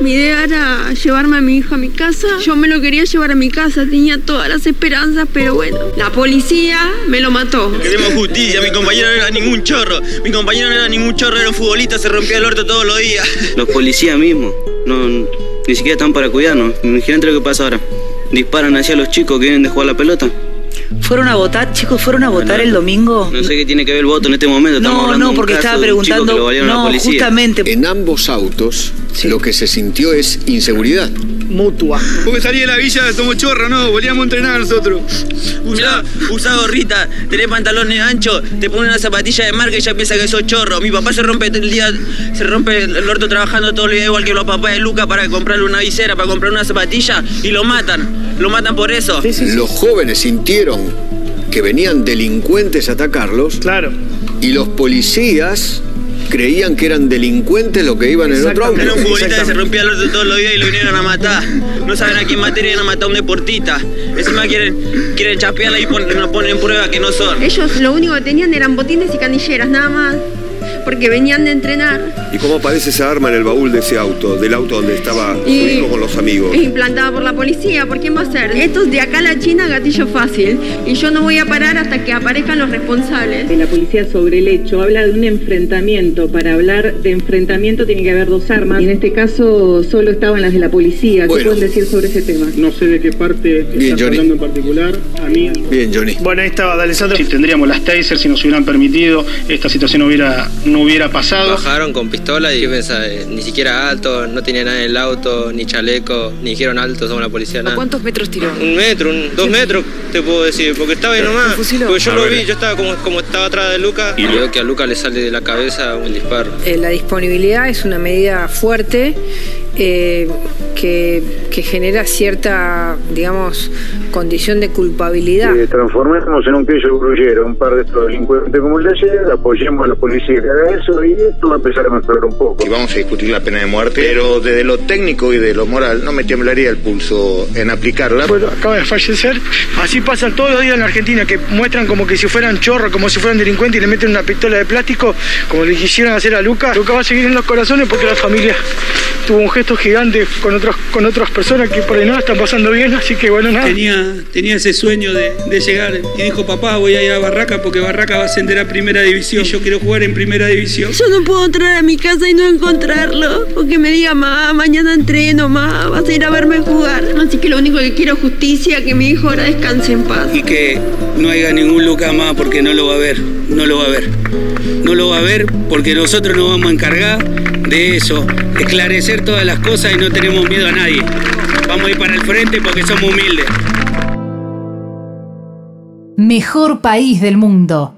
Mi idea era llevarme a mi hijo a mi casa. Yo me lo quería llevar a mi casa, tenía todas las esperanzas, pero bueno, la policía me lo mató. Queremos justicia, mi compañero no era ningún chorro. Mi compañero no era ningún chorro, era un futbolista, se rompía el orto todos los días. Los policías mismos, no, ni siquiera están para cuidarnos. Imagínate lo que pasa ahora. Disparan hacia los chicos que vienen de jugar la pelota. ¿Fueron a votar, chicos? ¿Fueron a votar el domingo? No sé qué tiene que ver el voto en este momento. Estamos No, hablando de no, un porque caso estaba de un chico que preguntando. lo valieron a la No, justamente. En ambos autos lo que se sintió es inseguridad. Mutua. Porque salí de la villa, somos chorros, no, volvíamos a entrenar nosotros. Usá, usá gorrita, tenés pantalones anchos, te pones una zapatilla de marca y ya piensa que sos chorro. Mi papá se rompe el día, se rompe el orto trabajando todo el día igual que los papás de Luca para comprarle una visera, para comprar una zapatilla y lo matan. Lo matan por eso. Los jóvenes sintieron que venían delincuentes a atacarlos. Claro. Y los policías creían que eran delincuentes los que iban en el otro auto. Era un futbolista que se rompía el orto todos los días y lo vinieron a matar. No saben a quién matar y a matar a un deportista. Encima quieren, quieren chapearla y pon- nos ponen en prueba que no son. Ellos lo único que tenían eran botines y canilleras, nada más. Porque venían de entrenar. ¿Y cómo aparece esa arma en el baúl de ese auto? Del auto donde estaba su Y- hijo con los amigos. Es implantada por la policía, ¿por quién va a ser? Esto es de acá a la China, gatillo fácil. Y yo no voy a parar hasta que aparezcan los responsables. la policía sobre el hecho habla de un enfrentamiento. Para hablar de enfrentamiento tiene que haber dos armas. Y en este caso solo estaban las de la policía. ¿Qué Bueno. pueden decir sobre ese tema? No sé de qué parte Bien, estás Johnny. hablando en particular. A mí. Bien, Johnny. Bueno, ahí estaba D'Alessandro. Si tendríamos las tasers, si nos hubieran permitido, esta situación no hubiera, no hubiera pasado. Bajaron con pistola y ¿qué pensás? Eh, ni siquiera alto, no tenía nada en el auto, ni chaleco, ni dijeron alto, somos la policía, ¿A cuántos metros tiró? Un metro, un- dos metros, te puedo decir, porque estaba ahí nomás. fusiló? Porque yo A lo ver. vi, yo estaba como, como estaba atrás de Luca y veo que a Luca le sale de la cabeza un disparo. Eh, la disponibilidad es una medida fuerte eh, que, que genera cierta, digamos, condición de culpabilidad. Eh, transformemos en un queso grullero un par de estos delincuentes como el de ayer, apoyemos a la policía que haga eso y esto va a empezar a mejorar un poco. Y vamos a discutir la pena de muerte, pero desde lo técnico y de lo moral no me temblaría el pulso en aplicarla. Bueno, acaba de fallecer. Así pasan todos los días en la Argentina, que muestran como que si fueran chorros, como si fueran delincuentes y le meten una pistola de plástico, como le quisieron hacer a Luca. Luca va a seguir en los corazones porque la familia tuvo un gesto gigante con, otros, con otras personas que por ahí no están pasando bien, así que bueno, nada. Tenía, tenía ese sueño de, de llegar y dijo, papá, voy a ir a Barraca porque Barraca va a ascender a Primera División. Y yo quiero jugar en Primera División. Yo no puedo entrar a mi casa y no encontrarlo. O que me diga, mamá, mañana entreno, mamá, vas a ir a verme jugar. Así que lo único que quiero es justicia, que mi hijo ahora descanse en paz. Y que no haya ningún Luca más porque no lo va a ver, no lo va a ver. No lo va a ver porque nosotros nos vamos a encargar de eso, esclarecer todas las cosas y no tenemos miedo a nadie. Vamos a ir para el frente porque somos humildes. Mejor país del mundo.